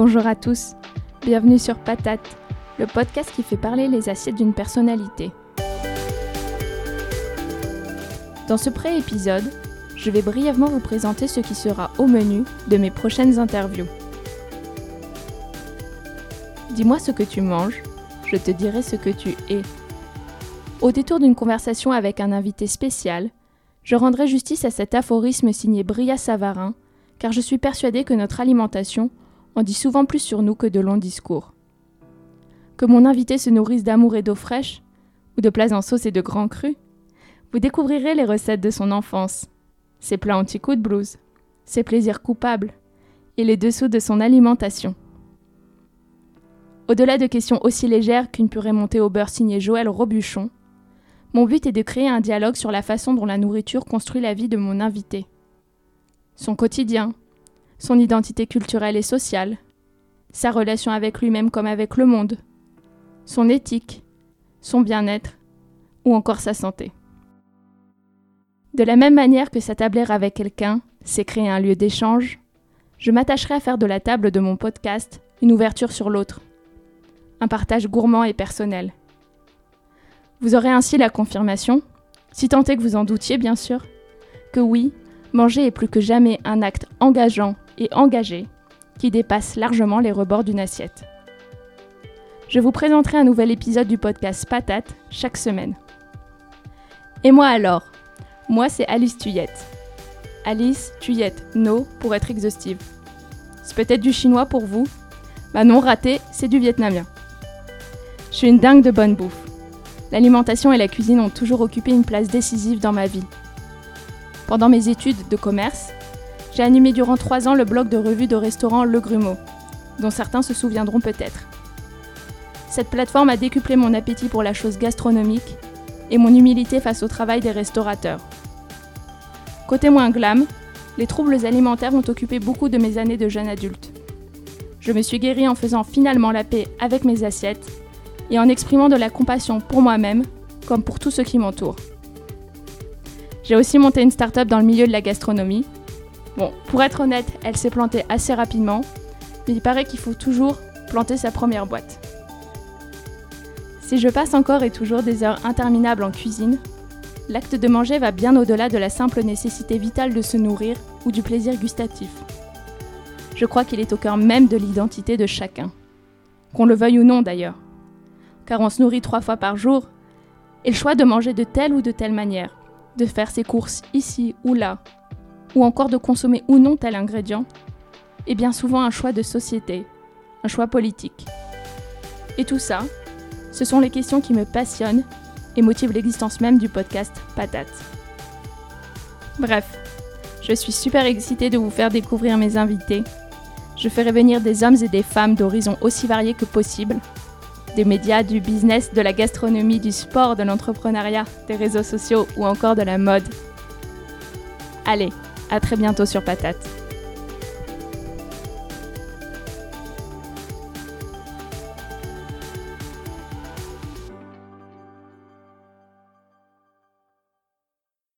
Bonjour à tous, bienvenue sur Patate, le podcast qui fait parler les assiettes d'une personnalité. Dans ce pré-épisode, je vais brièvement vous présenter ce qui sera au menu de mes prochaines interviews. Dis-moi ce que tu manges, je te dirai ce que tu es. Au détour d'une conversation avec un invité spécial, je rendrai justice à cet aphorisme signé Bria Savarin, car je suis persuadée que notre alimentation dit souvent plus sur nous que de longs discours. Que mon invité se nourrisse d'amour et d'eau fraîche, ou de plats en sauce et de grands crus, vous découvrirez les recettes de son enfance, ses plats anti-coup de blues, ses plaisirs coupables, et les dessous de son alimentation. Au-delà de questions aussi légères qu'une purée montée au beurre signée Joël Robuchon, mon but est de créer un dialogue sur la façon dont la nourriture construit la vie de mon invité. Son quotidien, son identité culturelle et sociale, sa relation avec lui-même comme avec le monde, son éthique, son bien-être ou encore sa santé. De la même manière que s'attabler avec quelqu'un, c'est créer un lieu d'échange, je m'attacherai à faire de la table de mon podcast une ouverture sur l'autre, un partage gourmand et personnel. Vous aurez ainsi la confirmation, si tant est que vous en doutiez bien sûr, que oui, manger est plus que jamais un acte engageant et engagé qui dépasse largement les rebords d'une assiette. Je vous présenterai un nouvel épisode du podcast Patate chaque semaine. Et moi alors? Moi c'est Alice Tuyette. Alice Tuyette, no pour être exhaustive. C'est peut-être du chinois pour vous? Bah non, raté, c'est du vietnamien. Je suis une dingue de bonne bouffe. L'alimentation et la cuisine ont toujours occupé une place décisive dans ma vie. Pendant mes études de commerce, j'ai animé durant trois ans le blog de revue de restaurant Le Grumeau, dont certains se souviendront peut-être. Cette plateforme a décuplé mon appétit pour la chose gastronomique et mon humilité face au travail des restaurateurs. Côté moins glam, les troubles alimentaires ont occupé beaucoup de mes années de jeune adulte. Je me suis guérie en faisant finalement la paix avec mes assiettes et en exprimant de la compassion pour moi-même comme pour tous ceux qui m'entourent. J'ai aussi monté une start-up dans le milieu de la gastronomie Bon, pour être honnête, elle s'est plantée assez rapidement, mais il paraît qu'il faut toujours planter sa première boîte. Si je passe encore et toujours des heures interminables en cuisine, l'acte de manger va bien au-delà de la simple nécessité vitale de se nourrir ou du plaisir gustatif. Je crois qu'il est au cœur même de l'identité de chacun. Qu'on le veuille ou non d'ailleurs. Car on se nourrit trois fois par jour, et le choix de manger de telle ou de telle manière, de faire ses courses ici ou là, ou encore de consommer ou non tel ingrédient, est bien souvent un choix de société, un choix politique. Et tout ça, ce sont les questions qui me passionnent et motivent l'existence même du podcast Patate. Bref, je suis super excitée de vous faire découvrir mes invités. Je ferai venir des hommes et des femmes d'horizons aussi variés que possible, des médias, du business, de la gastronomie, du sport, de l'entrepreneuriat, des réseaux sociaux ou encore de la mode. Allez, à très bientôt sur Patate.